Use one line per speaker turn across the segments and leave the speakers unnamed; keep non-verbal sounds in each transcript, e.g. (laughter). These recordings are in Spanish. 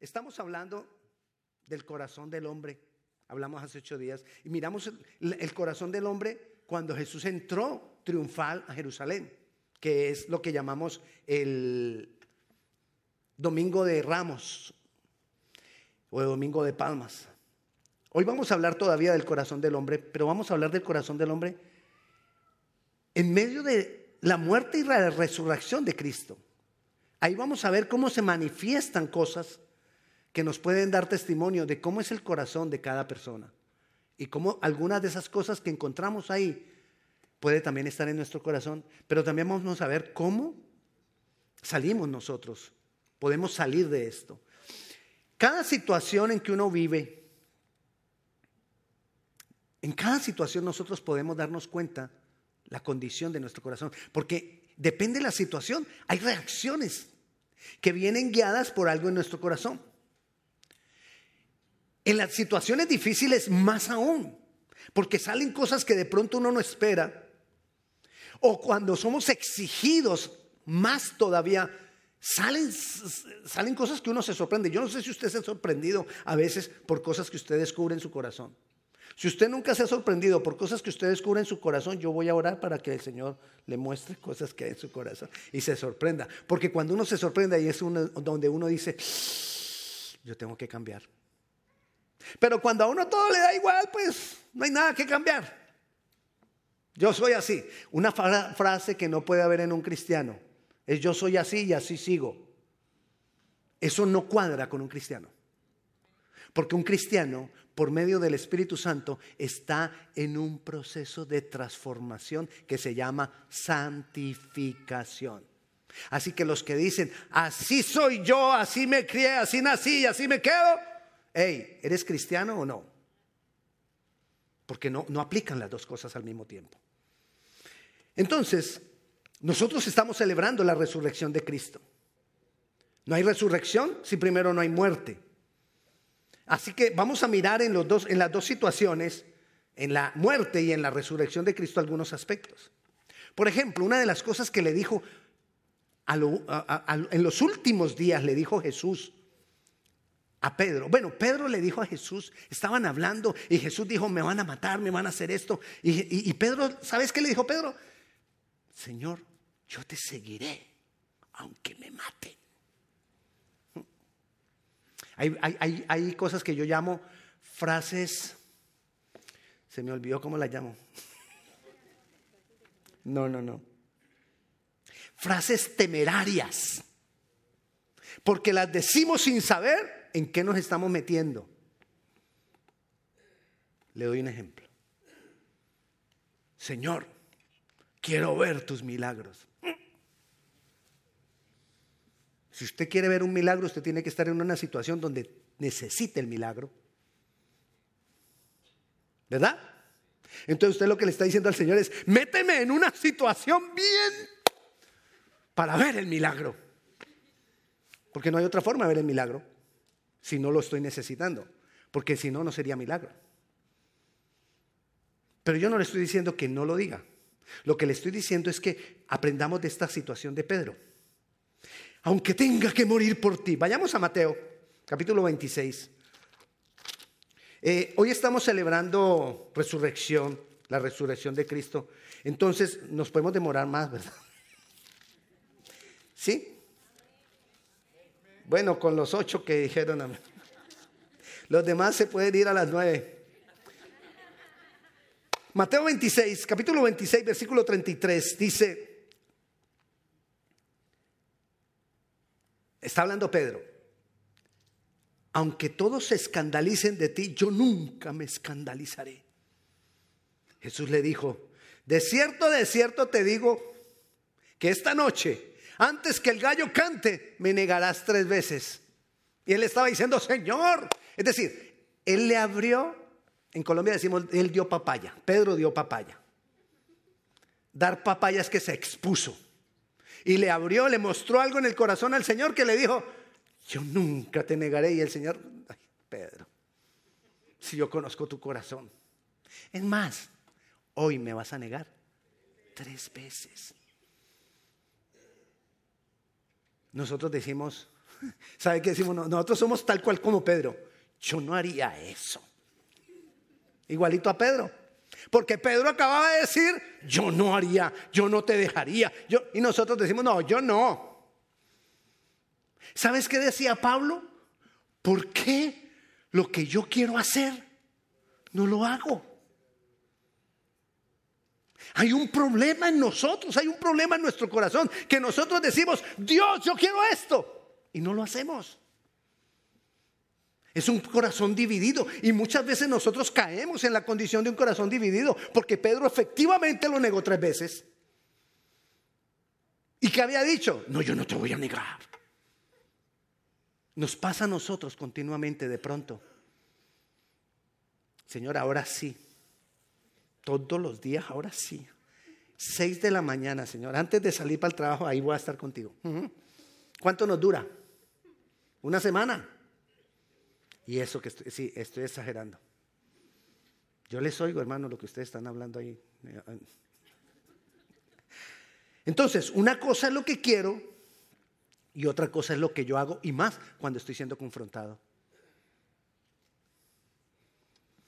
Estamos hablando del corazón del hombre. Hablamos hace ocho días y miramos el corazón del hombre cuando Jesús entró triunfal a Jerusalén, que es lo que llamamos el Domingo de Ramos o el Domingo de Palmas. Hoy vamos a hablar todavía del corazón del hombre, pero vamos a hablar del corazón del hombre en medio de la muerte y la resurrección de Cristo. Ahí vamos a ver cómo se manifiestan cosas que nos pueden dar testimonio de cómo es el corazón de cada persona y cómo algunas de esas cosas que encontramos ahí puede también estar en nuestro corazón, pero también vamos a ver cómo salimos nosotros, podemos salir de esto. Cada situación en que uno vive, en cada situación nosotros podemos darnos cuenta la condición de nuestro corazón, porque depende de la situación, hay reacciones que vienen guiadas por algo en nuestro corazón. En las situaciones difíciles más aún, porque salen cosas que de pronto uno no espera, o cuando somos exigidos más todavía, salen, salen cosas que uno se sorprende. Yo no sé si usted se ha sorprendido a veces por cosas que usted descubre en su corazón. Si usted nunca se ha sorprendido por cosas que usted descubre en su corazón, yo voy a orar para que el Señor le muestre cosas que hay en su corazón y se sorprenda. Porque cuando uno se sorprende ahí es donde uno dice, yo tengo que cambiar. Pero cuando a uno todo le da igual, pues no hay nada que cambiar. Yo soy así. Una frase que no puede haber en un cristiano es yo soy así y así sigo. Eso no cuadra con un cristiano. Porque un cristiano, por medio del Espíritu Santo, está en un proceso de transformación que se llama santificación. Así que los que dicen, así soy yo, así me crié, así nací así me quedo, hey, ¿eres cristiano o no? Porque no, no aplican las dos cosas al mismo tiempo. Entonces, nosotros estamos celebrando la resurrección de Cristo. No hay resurrección si primero no hay muerte. Así que vamos a mirar en, los dos, en las dos situaciones, en la muerte y en la resurrección de Cristo, algunos aspectos. Por ejemplo, una de las cosas que le dijo en los últimos días, le dijo Jesús a Pedro. Bueno, Pedro le dijo a Jesús, estaban hablando y Jesús dijo, me van a matar, me van a hacer esto. Y, y Pedro, ¿sabes qué le dijo Pedro? Señor, yo te seguiré, aunque me maten. Hay, cosas que yo llamo frases, se me olvidó cómo las llamo. No, no, no. Frases temerarias, porque las decimos sin saber en qué nos estamos metiendo. Le doy un ejemplo. Señor, quiero ver tus milagros. Si usted quiere ver un milagro, usted tiene que estar en una situación donde necesite el milagro. ¿Verdad? Entonces usted lo que le está diciendo al Señor es, méteme en una situación bien para ver el milagro. Porque no hay otra forma de ver el milagro si no lo estoy necesitando. Porque si no, no sería milagro. Pero yo no le estoy diciendo que no lo diga. Lo que le estoy diciendo es que aprendamos de esta situación de Pedro aunque tenga que morir por ti. Vayamos a Mateo, capítulo 26. Eh, hoy estamos celebrando resurrección, la resurrección de Cristo. Entonces nos podemos demorar más, ¿verdad? ¿Sí? Bueno, con los ocho que dijeron. Los demás se pueden ir a las nueve. Mateo 26, capítulo 26, versículo 33, dice, Está hablando Pedro. Aunque todos se escandalicen de ti, yo nunca me escandalizaré. Jesús le dijo, de cierto, de cierto te digo que esta noche, antes que el gallo cante, me negarás tres veces. Y él estaba diciendo, Señor. Es decir, él le abrió, en Colombia decimos, él dio papaya, Pedro dio papaya. Dar papaya es que se expuso y le abrió, le mostró algo en el corazón al Señor que le dijo, yo nunca te negaré. Y el Señor, Pedro, si yo conozco tu corazón. Es más, hoy me vas a negar tres veces. nosotros decimos, (laughs) ¿sabe qué decimos? Nosotros somos tal cual como Pedro. Yo no haría eso. Igualito a Pedro. Porque Pedro acababa de decir, yo no haría, yo no te dejaría. Y nosotros decimos, no, yo no. ¿Sabes qué decía Pablo? ¿Por qué lo que yo quiero hacer no lo hago? Hay un problema en nosotros, hay un problema en nuestro corazón, que nosotros decimos, Dios, yo quiero esto, y no lo hacemos. Es un corazón dividido y muchas veces nosotros caemos en la condición de un corazón dividido, porque Pedro efectivamente lo negó tres veces. ¿Y qué había dicho? No, yo no te voy a negar. Nos pasa a nosotros continuamente de pronto. Señor, ahora sí. Todos los días, ahora sí. Seis de la mañana, Señor. Antes de salir para el trabajo, ahí voy a estar contigo. ¿Cuánto nos dura? Una semana. Y eso que estoy, sí, estoy exagerando. Yo les oigo, hermano, lo que ustedes están hablando ahí. Entonces, una cosa es lo que quiero y otra cosa es lo que yo hago y más cuando estoy siendo confrontado.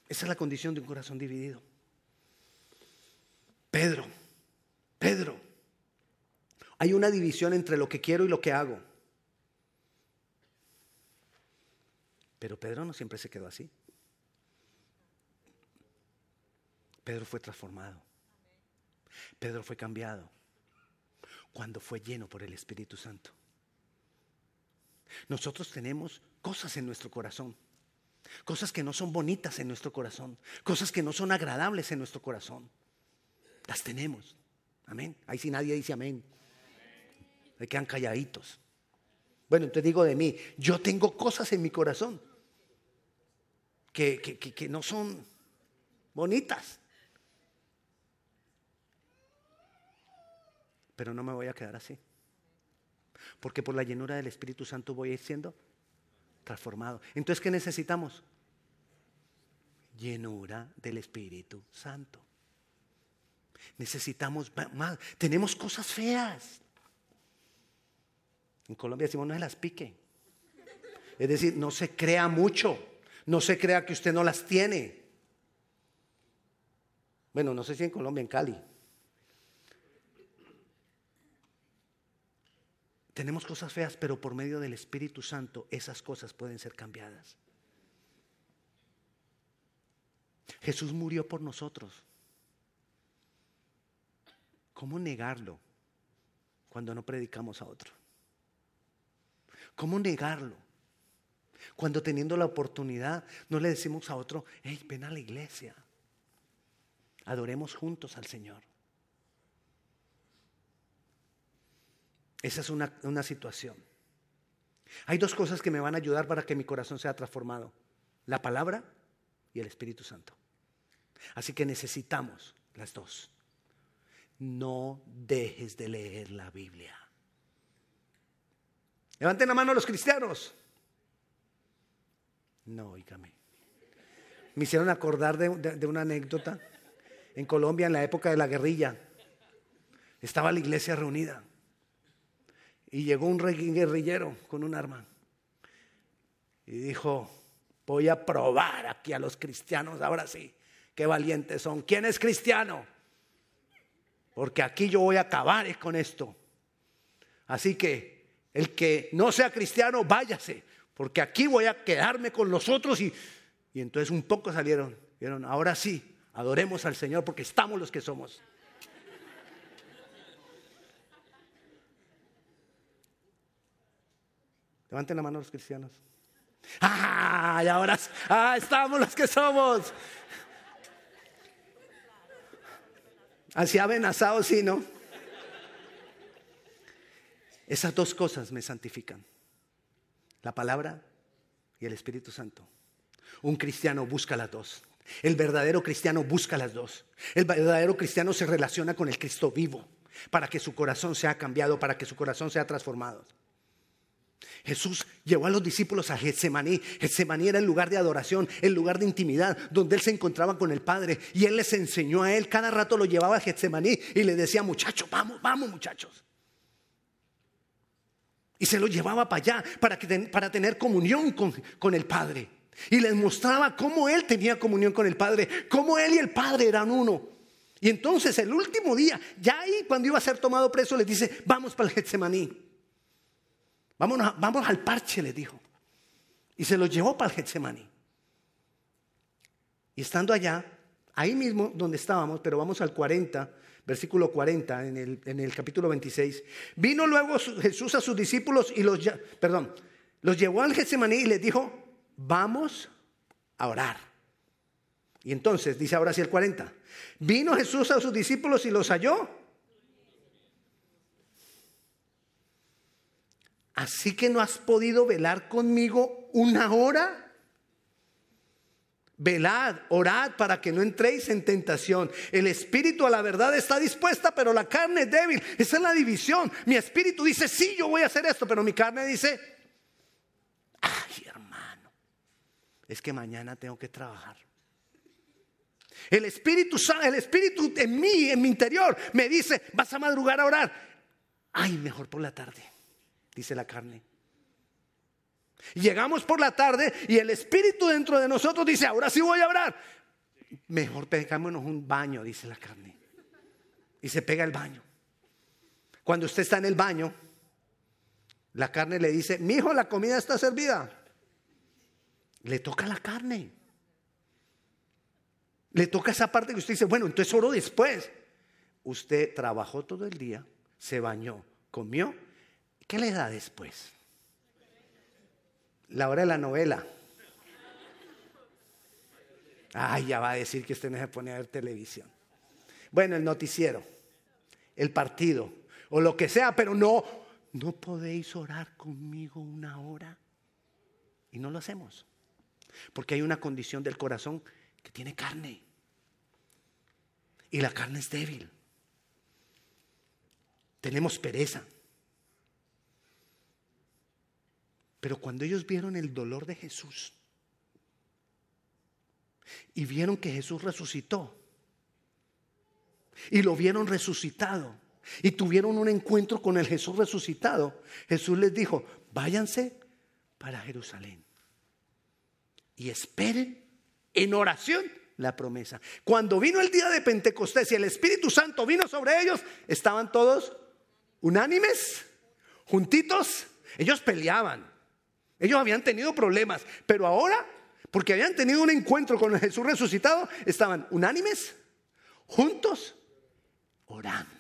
Esa es la condición de un corazón dividido. Pedro, Pedro, hay una división entre lo que quiero y lo que hago. Pero Pedro no siempre se quedó así. Pedro fue transformado. Pedro fue cambiado cuando fue lleno por el Espíritu Santo. Nosotros tenemos cosas en nuestro corazón, cosas que no son bonitas en nuestro corazón, cosas que no son agradables en nuestro corazón. Las tenemos. Amén. Ahí si nadie dice amén. Me quedan calladitos. Bueno, entonces digo de mí, yo tengo cosas en mi corazón que, que, que no son bonitas. Pero no me voy a quedar así. Porque por la llenura del Espíritu Santo voy a ir siendo transformado. Entonces, ¿qué necesitamos? Llenura del Espíritu Santo. Necesitamos más. Tenemos cosas feas. En Colombia decimos no se las pique. Es decir, no se crea mucho. No se crea que usted no las tiene. Bueno, no sé si en Colombia, en Cali. Tenemos cosas feas, pero por medio del Espíritu Santo esas cosas pueden ser cambiadas. Jesús murió por nosotros. ¿Cómo negarlo cuando no predicamos a otro? ¿Cómo negarlo cuando teniendo la oportunidad no le decimos a otro, hey, ven a la iglesia, adoremos juntos al Señor? Esa es una, una situación. Hay dos cosas que me van a ayudar para que mi corazón sea transformado. La palabra y el Espíritu Santo. Así que necesitamos las dos. No dejes de leer la Biblia. Levanten la mano los cristianos. No, oígame. Me hicieron acordar de, una anécdota. En Colombia, en la época de la guerrilla, estaba la iglesia reunida. Y llegó un guerrillero con un arma. Y dijo, voy a probar aquí a los cristianos, ahora sí, qué valientes son. ¿Quién es cristiano? Porque aquí yo voy a acabar con esto. Así que el que no sea cristiano, váyase, porque aquí voy a quedarme con los otros. Y, y entonces un poco salieron, vieron, ahora sí, adoremos al Señor porque estamos los que somos. Levanten la mano los cristianos. ¡Ah! Y ahora ¡ah! estamos los que somos. Así amenazados, sí, ¿no? Esas dos cosas me santifican. La palabra y el Espíritu Santo. Un cristiano busca las dos. El verdadero cristiano busca las dos. El verdadero cristiano se relaciona con el Cristo vivo para que su corazón sea cambiado, para que su corazón sea transformado. Jesús llevó a los discípulos a Getsemaní. Getsemaní era el lugar de adoración, el lugar de intimidad, donde él se encontraba con el Padre. Y él les enseñó a él, cada rato lo llevaba a Getsemaní y le decía, muchachos, vamos, vamos muchachos. Y se lo llevaba para allá para, que, para tener comunión con, con el Padre. Y les mostraba cómo él tenía comunión con el Padre, cómo él y el Padre eran uno. Y entonces el último día, ya ahí cuando iba a ser tomado preso, les dice, vamos para el Getsemaní. Vamos, vamos al parche, le dijo. Y se lo llevó para el Getsemaní. Y estando allá, ahí mismo donde estábamos, pero vamos al 40, versículo 40 en el, en el capítulo 26. Vino luego Jesús a sus discípulos y los, perdón, los llevó al Getsemaní y les dijo, vamos a orar. Y entonces, dice ahora sí el 40, vino Jesús a sus discípulos y los halló. Así que no has podido velar conmigo una hora. Velad, orad para que no entréis en tentación. El espíritu a la verdad está dispuesta, pero la carne es débil. Esa es la división. Mi espíritu dice, sí, yo voy a hacer esto, pero mi carne dice, ay hermano, es que mañana tengo que trabajar. El espíritu, el espíritu en mí, en mi interior, me dice, vas a madrugar a orar. Ay, mejor por la tarde, dice la carne. Llegamos por la tarde y el espíritu dentro de nosotros dice, ahora sí voy a orar. Mejor pegámonos un baño, dice la carne. Y se pega el baño. Cuando usted está en el baño, la carne le dice, mi hijo, la comida está servida. Le toca la carne. Le toca esa parte que usted dice, bueno, entonces oro después. Usted trabajó todo el día, se bañó, comió. ¿Qué le da después? La hora de la novela. Ay, ya va a decir que usted no se pone a ver televisión. Bueno, el noticiero, el partido, o lo que sea, pero no, no podéis orar conmigo una hora. Y no lo hacemos. Porque hay una condición del corazón que tiene carne. Y la carne es débil. Tenemos pereza. Pero cuando ellos vieron el dolor de Jesús y vieron que Jesús resucitó y lo vieron resucitado y tuvieron un encuentro con el Jesús resucitado, Jesús les dijo, váyanse para Jerusalén y esperen en oración la promesa. Cuando vino el día de Pentecostés y el Espíritu Santo vino sobre ellos, estaban todos unánimes, juntitos, ellos peleaban. Ellos habían tenido problemas, pero ahora, porque habían tenido un encuentro con Jesús resucitado, estaban unánimes, juntos, orando.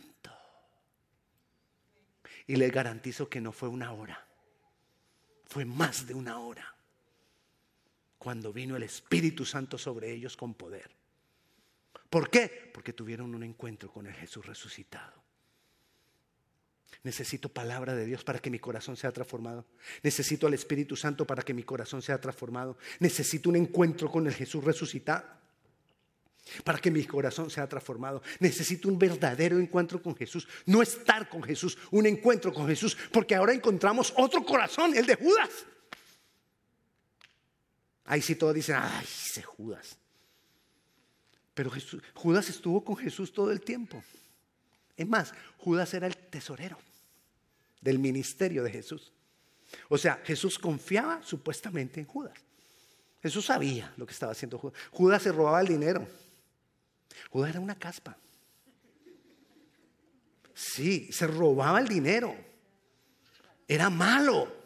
Y les garantizo que no fue una hora, fue más de una hora, cuando vino el Espíritu Santo sobre ellos con poder. ¿Por qué? Porque tuvieron un encuentro con el Jesús resucitado. Necesito palabra de Dios para que mi corazón sea transformado. Necesito al Espíritu Santo para que mi corazón sea transformado. Necesito un encuentro con el Jesús resucitado para que mi corazón sea transformado. Necesito un verdadero encuentro con Jesús. No estar con Jesús, un encuentro con Jesús, porque ahora encontramos otro corazón, el de Judas. Ahí sí todos dicen, ay, ese Judas. Pero Judas estuvo con Jesús todo el tiempo. Es más, Judas era el tesorero del ministerio de Jesús. O sea, Jesús confiaba supuestamente en Judas. Jesús sabía lo que estaba haciendo Judas. Judas se robaba el dinero. Judas era una caspa. Sí, se robaba el dinero. Era malo.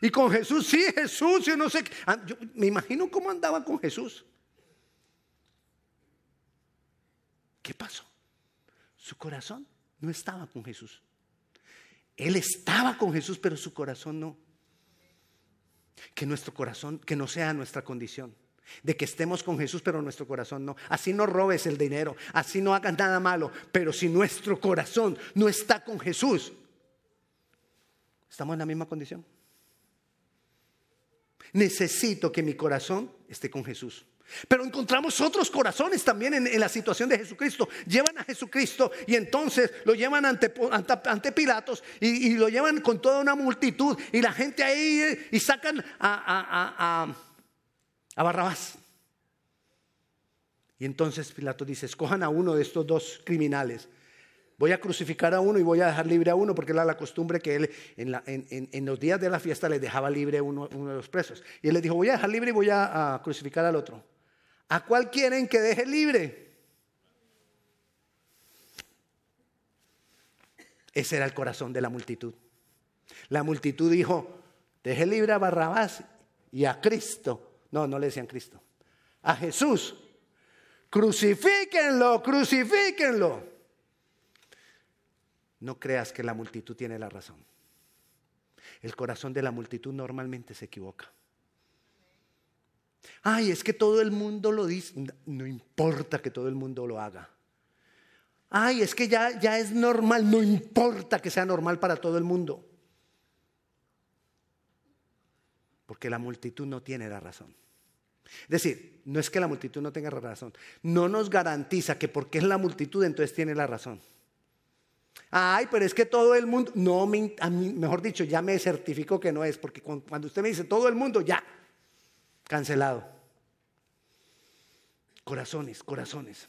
Y con Jesús, sí, Jesús, yo no sé. Ah, yo me imagino cómo andaba con Jesús. ¿Qué pasó? Su corazón no estaba con Jesús. Él estaba con Jesús, pero su corazón no. Que nuestro corazón, que no sea nuestra condición. De que estemos con Jesús, pero nuestro corazón no. Así no robes el dinero, así no hagas nada malo. Pero si nuestro corazón no está con Jesús, estamos en la misma condición. Necesito que mi corazón esté con Jesús. Pero encontramos otros corazones también en, la situación de Jesucristo. Llevan a Jesucristo y entonces lo llevan ante, Pilatos y, lo llevan con toda una multitud y la gente ahí y sacan a, Barrabás. Y entonces Pilato dice, escojan a uno de estos dos criminales. Voy a crucificar a uno y voy a dejar libre a uno, porque era la costumbre que él en, los días de la fiesta les dejaba libre a uno, de los presos. Y él les dijo, voy a dejar libre y voy a, crucificar al otro. ¿A cuál quieren que deje libre? Ese era el corazón de la multitud. La multitud dijo, deje libre a Barrabás y a Cristo. No, no le decían Cristo. A Jesús. Crucifíquenlo, crucifíquenlo. No creas que la multitud tiene la razón. El corazón de la multitud normalmente se equivoca. Ay, es que todo el mundo lo dice. No importa que todo el mundo lo haga. Ay, es que ya, ya es normal. No importa que sea normal para todo el mundo. Porque la multitud no tiene la razón. Es decir, no es que la multitud no tenga la razón. No nos garantiza que porque es la multitud entonces tiene la razón. Ay, pero es que todo el mundo, no, me, a mí, mejor dicho, ya me certificó que no es, porque cuando usted me dice todo el mundo, ya, cancelado. Corazones, corazones.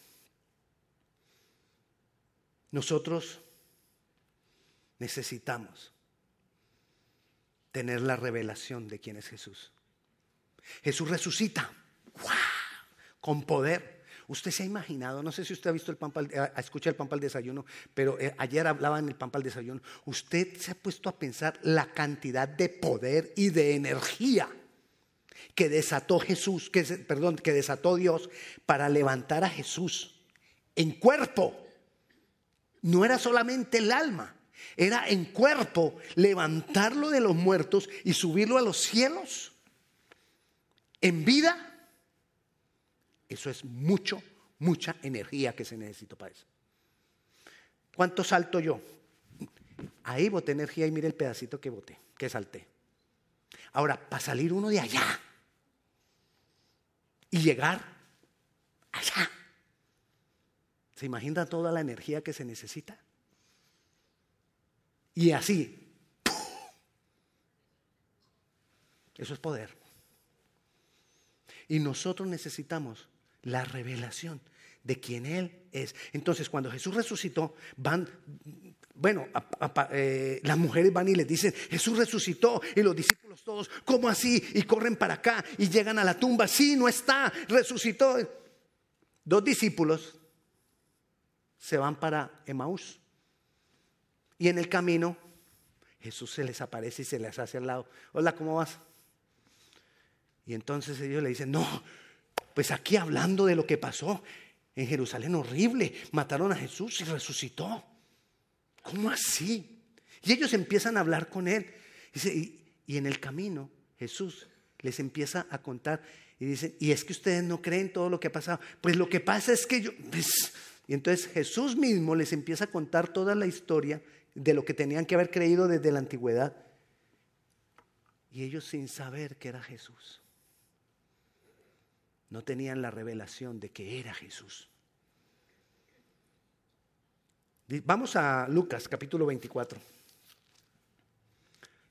Nosotros necesitamos tener la revelación de quién es Jesús. Jesús resucita, con poder. Usted se ha imaginado, no sé si usted ha visto el pan para, escucha el pan el desayuno, pero eh, ayer hablaba en el pan el desayuno. Usted se ha puesto a pensar la cantidad de poder y de energía que desató Jesús, que, perdón, que desató Dios para levantar a Jesús en cuerpo. No era solamente el alma, era en cuerpo levantarlo de los muertos y subirlo a los cielos. En vida eso es mucho, mucha energía que se necesita para eso. ¿Cuánto salto yo? Ahí boté energía y mire el pedacito que boté, que salté. Ahora, para salir uno de allá y llegar allá, ¿se imagina toda la energía que se necesita? Y así, eso es poder. Y nosotros necesitamos la revelación de quién Él es. Entonces, cuando Jesús resucitó, van, bueno, eh, las mujeres van y les dicen, Jesús resucitó, y los discípulos todos, ¿cómo así? Y corren para acá y llegan a la tumba, sí, no está, resucitó. Dos discípulos se van para Emaús. Y en el camino, Jesús se les aparece y se les hace al lado. Hola, ¿cómo vas? Y entonces ellos le dicen, no, pues aquí hablando de lo que pasó en Jerusalén, horrible, mataron a Jesús y resucitó. ¿Cómo así? Y ellos empiezan a hablar con él. Y, en el camino Jesús les empieza a contar y dicen, y es que ustedes no creen todo lo que ha pasado. Pues lo que pasa es que yo... Pues", y entonces Jesús mismo les empieza a contar toda la historia de lo que tenían que haber creído desde la antigüedad. Y ellos sin saber que era Jesús no tenían la revelación de que era Jesús. Vamos a Lucas capítulo 24.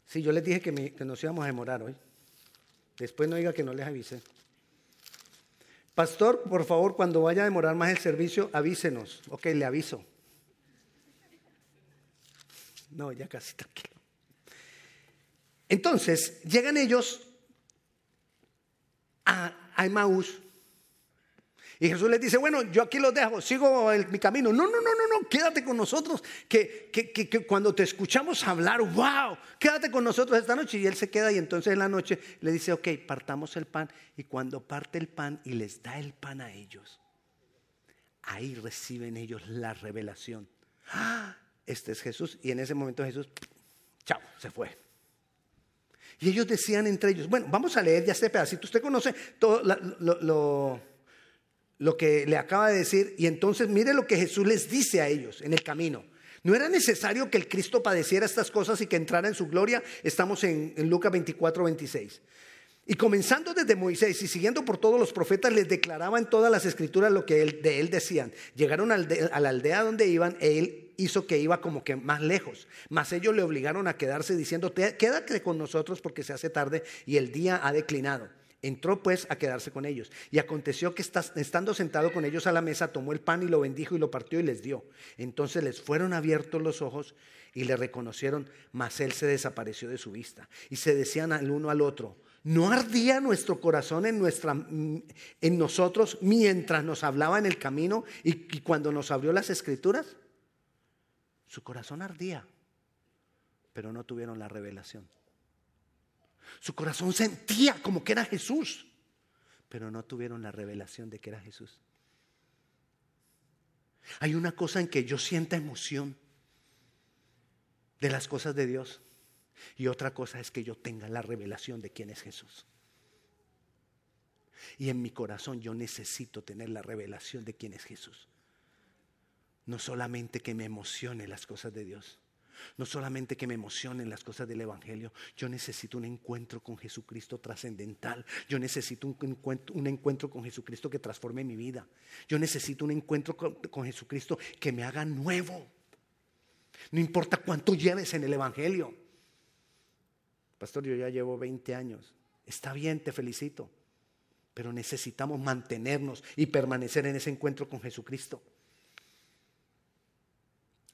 Sí, yo les dije que, nos íbamos a demorar hoy. Después no diga que no les avise. Pastor, por favor, cuando vaya a demorar más el servicio, avísenos. Ok, le aviso. No, ya casi tranquilo. Entonces, llegan ellos a a. Y Jesús les dice, bueno, yo aquí los dejo, sigo mi camino. No, no, no, no, no, quédate con nosotros, que, que, cuando te escuchamos hablar, wow, quédate con nosotros esta noche. Y él se queda y entonces en la noche le dice, ok, partamos el pan. Y cuando parte el pan y les da el pan a ellos, ahí reciben ellos la revelación. ¡Ah! Este es Jesús. Y en ese momento Jesús, chao, se fue. Y ellos decían entre ellos, bueno, vamos a leer ya este pedacito. Usted conoce todo lo, lo, que le acaba de decir y entonces mire lo que Jesús les dice a ellos en el camino. No era necesario que el Cristo padeciera estas cosas y que entrara en su gloria. Estamos en, Lucas 24, 26. Y comenzando desde Moisés y siguiendo por todos los profetas, les declaraba en todas las escrituras lo que de él decían. Llegaron a la aldea donde iban, él hizo que iba como que más lejos. Mas ellos le obligaron a quedarse diciendo, quédate con nosotros porque se hace tarde y el día ha declinado. Entró pues a quedarse con ellos. Y aconteció que estando sentado con ellos a la mesa, tomó el pan y lo bendijo y lo partió y les dio. Entonces les fueron abiertos los ojos y le reconocieron, mas él se desapareció de su vista. Y se decían al uno al otro, ¿no ardía nuestro corazón en, nuestra, en nosotros mientras nos hablaba en el camino y, y cuando nos abrió las escrituras? Su corazón ardía, pero no tuvieron la revelación. Su corazón sentía como que era Jesús, pero no tuvieron la revelación de que era Jesús. Hay una cosa en que yo sienta emoción de las cosas de Dios y otra cosa es que yo tenga la revelación de quién es Jesús. Y en mi corazón yo necesito tener la revelación de quién es Jesús. No solamente que me emocione las cosas de Dios, no solamente que me emocionen las cosas del Evangelio, yo necesito un encuentro con Jesucristo trascendental. Yo necesito un encuentro, un encuentro, con Jesucristo que transforme mi vida. Yo necesito un encuentro con, con Jesucristo que me haga nuevo. No importa cuánto lleves en el Evangelio. Pastor, yo ya llevo 20 años. Está bien, te felicito. Pero necesitamos mantenernos y permanecer en ese encuentro con Jesucristo.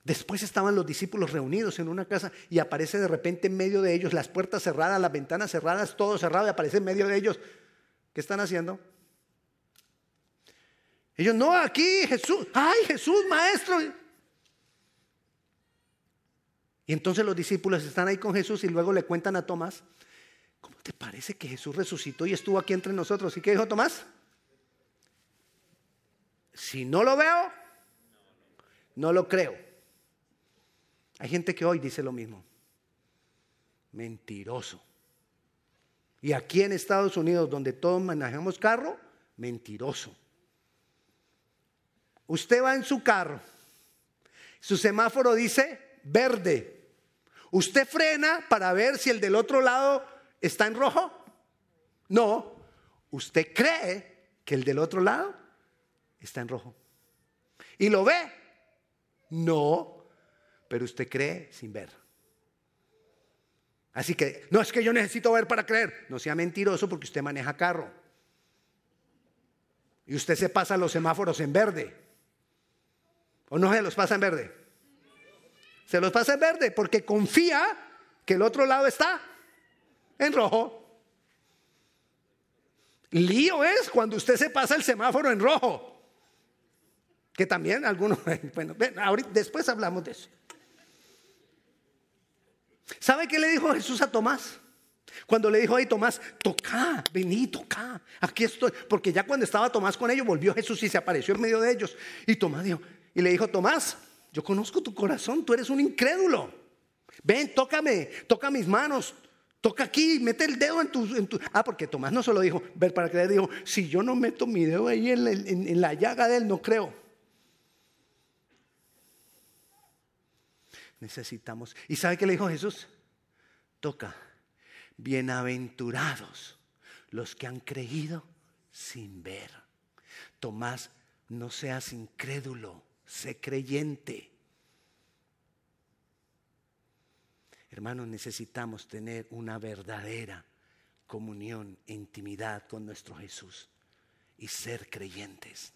Después estaban los discípulos reunidos en una casa y aparece de repente en medio de ellos las puertas cerradas, las ventanas cerradas, todo cerrado y aparece en medio de ellos. ¿Qué están haciendo? Ellos, no, aquí Jesús, ay Jesús, maestro. Y entonces los discípulos están ahí con Jesús y luego le cuentan a Tomás, ¿cómo te parece que Jesús resucitó y estuvo aquí entre nosotros? ¿Y qué dijo Tomás? Si no lo veo, no lo creo. Hay gente que hoy dice lo mismo. Mentiroso. Y aquí en Estados Unidos, donde todos manejamos carro, mentiroso. Usted va en su carro, su semáforo dice verde. ¿Usted frena para ver si el del otro lado está en rojo? No, usted cree que el del otro lado está en rojo. ¿Y lo ve? No, pero usted cree sin ver. Así que no es que yo necesito ver para creer, no sea mentiroso porque usted maneja carro. Y usted se pasa los semáforos en verde. ¿O no se los pasa en verde? Se los pasa en verde porque confía que el otro lado está en rojo. Lío es cuando usted se pasa el semáforo en rojo. Que también algunos, (laughs) bueno, después hablamos de eso. ¿Sabe qué le dijo Jesús a Tomás? Cuando le dijo ahí Tomás, toca, vení, toca, aquí estoy. Porque ya cuando estaba Tomás con ellos, volvió Jesús y se apareció en medio de ellos. Y Tomás dijo, y le dijo, Tomás, yo conozco tu corazón, tú eres un incrédulo. Ven, tócame, toca mis manos, toca aquí, mete el dedo en tu, Ah, porque Tomás no solo dijo, ver para creer, dijo, si yo no meto mi dedo ahí en la llaga de él, no creo. Necesitamos. ¿Y sabe qué le dijo Jesús? Toca, bienaventurados los que han creído sin ver. Tomás, no seas incrédulo, sé creyente. Hermanos, necesitamos tener una verdadera comunión, intimidad con nuestro Jesús y ser creyentes.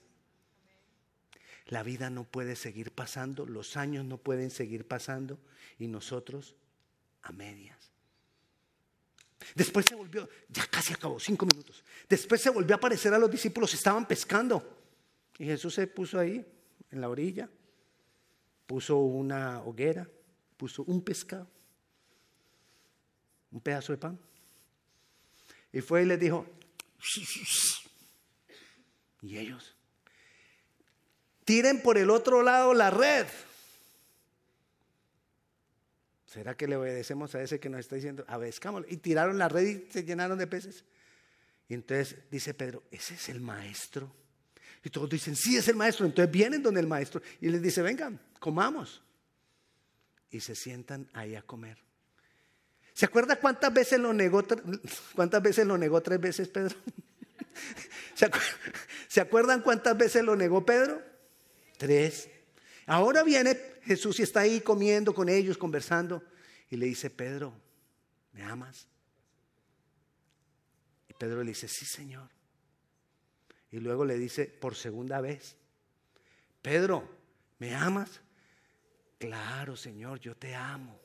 La vida no puede seguir pasando, los años no pueden seguir pasando y nosotros a medias. Después se volvió, ya casi acabó, cinco minutos. Después se volvió a aparecer a los discípulos, estaban pescando. Y Jesús se puso ahí, en la orilla, puso una hoguera, puso un pescado, un pedazo de pan. Y fue y les dijo, y ellos tiren por el otro lado la red. ¿Será que le obedecemos a ese que nos está diciendo, abescámoslo? Y tiraron la red y se llenaron de peces. Y entonces dice Pedro, ese es el maestro. Y todos dicen, sí, es el maestro. Entonces vienen donde el maestro y les dice, vengan, comamos. Y se sientan ahí a comer. ¿Se acuerda cuántas veces lo negó, cuántas veces lo negó tres veces Pedro? (laughs) ¿Se acuerdan cuántas veces lo negó Pedro? Tres. Ahora viene Jesús y está ahí comiendo con ellos, conversando, y le dice, Pedro, ¿me amas? Y Pedro le dice, sí, Señor. Y luego le dice por segunda vez, Pedro, ¿me amas? Claro, Señor, yo te amo.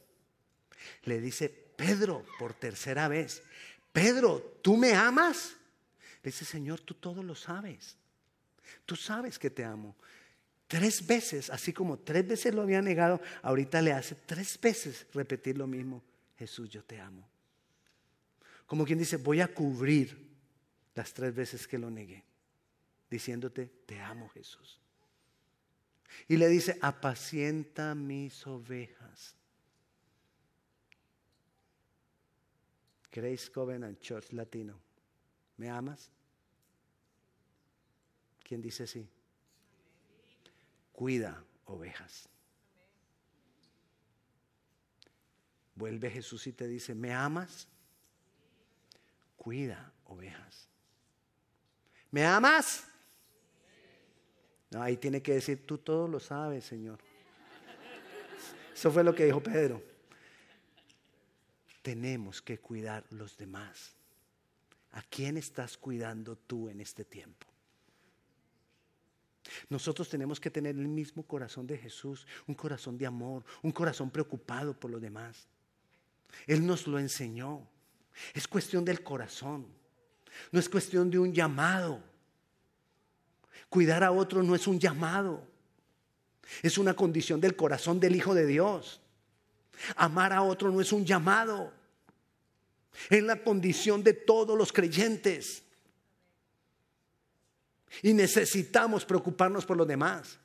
Le dice Pedro por tercera vez, Pedro, ¿tú me amas? Le dice, Señor, tú todo lo sabes. Tú sabes que te amo. Tres veces, así como tres veces lo había negado, ahorita le hace tres veces repetir lo mismo. Jesús, yo te amo. Como quien dice, voy a cubrir las tres veces que lo negué, diciéndote, te amo Jesús. Y le dice, apacienta mis ovejas. Grace Covenant Church Latino, ¿me amas? ¿Quién dice sí? Cuida ovejas. Vuelve Jesús y te dice, ¿me amas? Cuida ovejas. ¿Me amas? No, ahí tiene que decir, tú todo lo sabes, Señor. Eso fue lo que dijo Pedro. Tenemos que cuidar los demás. ¿A quién estás cuidando tú en este tiempo? Nosotros tenemos que tener el mismo corazón de Jesús, un corazón de amor, un corazón preocupado por los demás. Él nos lo enseñó. Es cuestión del corazón. No es cuestión de un llamado. Cuidar a otro no es un llamado. Es una condición del corazón del Hijo de Dios. Amar a otro no es un llamado. Es la condición de todos los creyentes. Y necesitamos preocuparnos por los demás.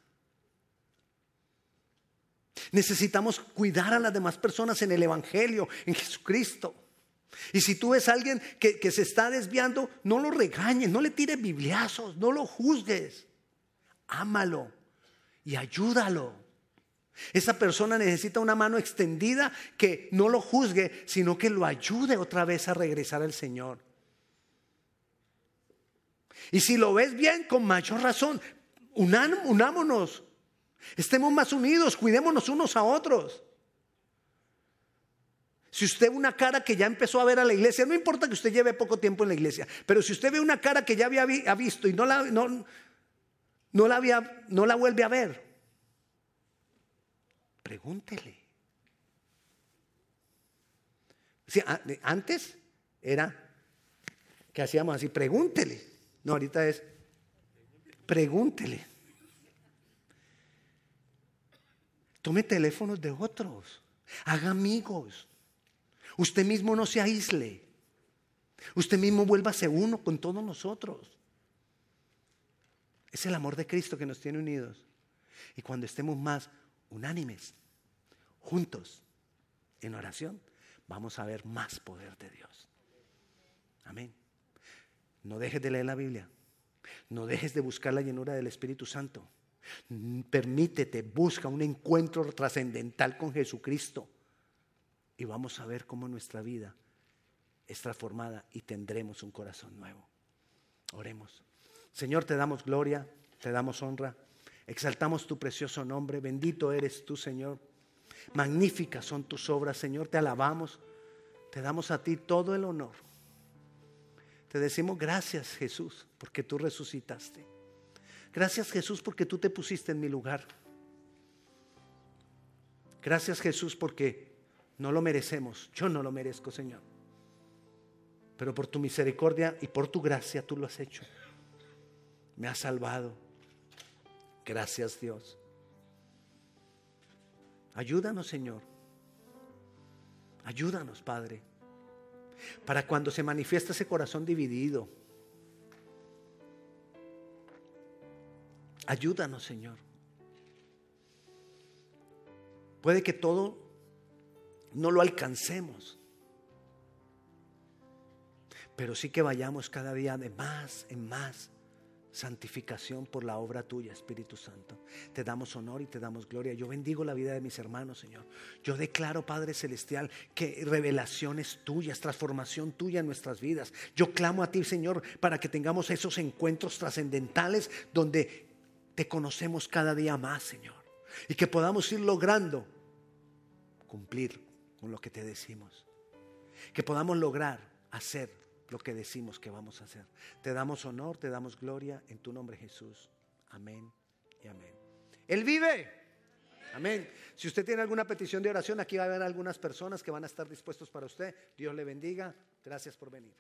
Necesitamos cuidar a las demás personas en el Evangelio, en Jesucristo. Y si tú ves a alguien que, que se está desviando, no lo regañes, no le tires bibliazos, no lo juzgues. Ámalo y ayúdalo. Esa persona necesita una mano extendida que no lo juzgue, sino que lo ayude otra vez a regresar al Señor. Y si lo ves bien, con mayor razón, unámonos, estemos más unidos, cuidémonos unos a otros. Si usted ve una cara que ya empezó a ver a la iglesia, no importa que usted lleve poco tiempo en la iglesia, pero si usted ve una cara que ya había visto y no la, no, no la, había, no la vuelve a ver, pregúntele. antes era que hacíamos así, pregúntele. No, ahorita es, pregúntele. Tome teléfonos de otros, haga amigos. Usted mismo no se aísle. Usted mismo vuélvase uno con todos nosotros. Es el amor de Cristo que nos tiene unidos. Y cuando estemos más unánimes, juntos, en oración, vamos a ver más poder de Dios. Amén. No dejes de leer la Biblia. No dejes de buscar la llenura del Espíritu Santo. Permítete, busca un encuentro trascendental con Jesucristo y vamos a ver cómo nuestra vida es transformada y tendremos un corazón nuevo. Oremos. Señor, te damos gloria, te damos honra, exaltamos tu precioso nombre, bendito eres tú, Señor. Magníficas son tus obras, Señor, te alabamos, te damos a ti todo el honor. Te decimos gracias, Jesús, porque tú resucitaste. Gracias, Jesús, porque tú te pusiste en mi lugar. Gracias, Jesús, porque no lo merecemos, yo no lo merezco, Señor. Pero por tu misericordia y por tu gracia tú lo has hecho. Me has salvado. Gracias Dios. Ayúdanos, Señor. Ayúdanos, Padre. Para cuando se manifiesta ese corazón dividido. Ayúdanos, Señor. Puede que todo no lo alcancemos. Pero sí que vayamos cada día de más en más santificación por la obra tuya, Espíritu Santo. Te damos honor y te damos gloria. Yo bendigo la vida de mis hermanos, Señor. Yo declaro, Padre Celestial, que revelaciones tuyas, transformación tuya en nuestras vidas. Yo clamo a ti, Señor, para que tengamos esos encuentros trascendentales donde te conocemos cada día más, Señor. Y que podamos ir logrando cumplir con lo que te decimos. Que podamos lograr hacer lo que decimos que vamos a hacer. Te damos honor, te damos gloria en tu nombre Jesús. Amén y amén. Él vive. Amén. Si usted tiene alguna petición de oración, aquí va a haber algunas personas que van a estar dispuestos para usted. Dios le bendiga. Gracias por venir.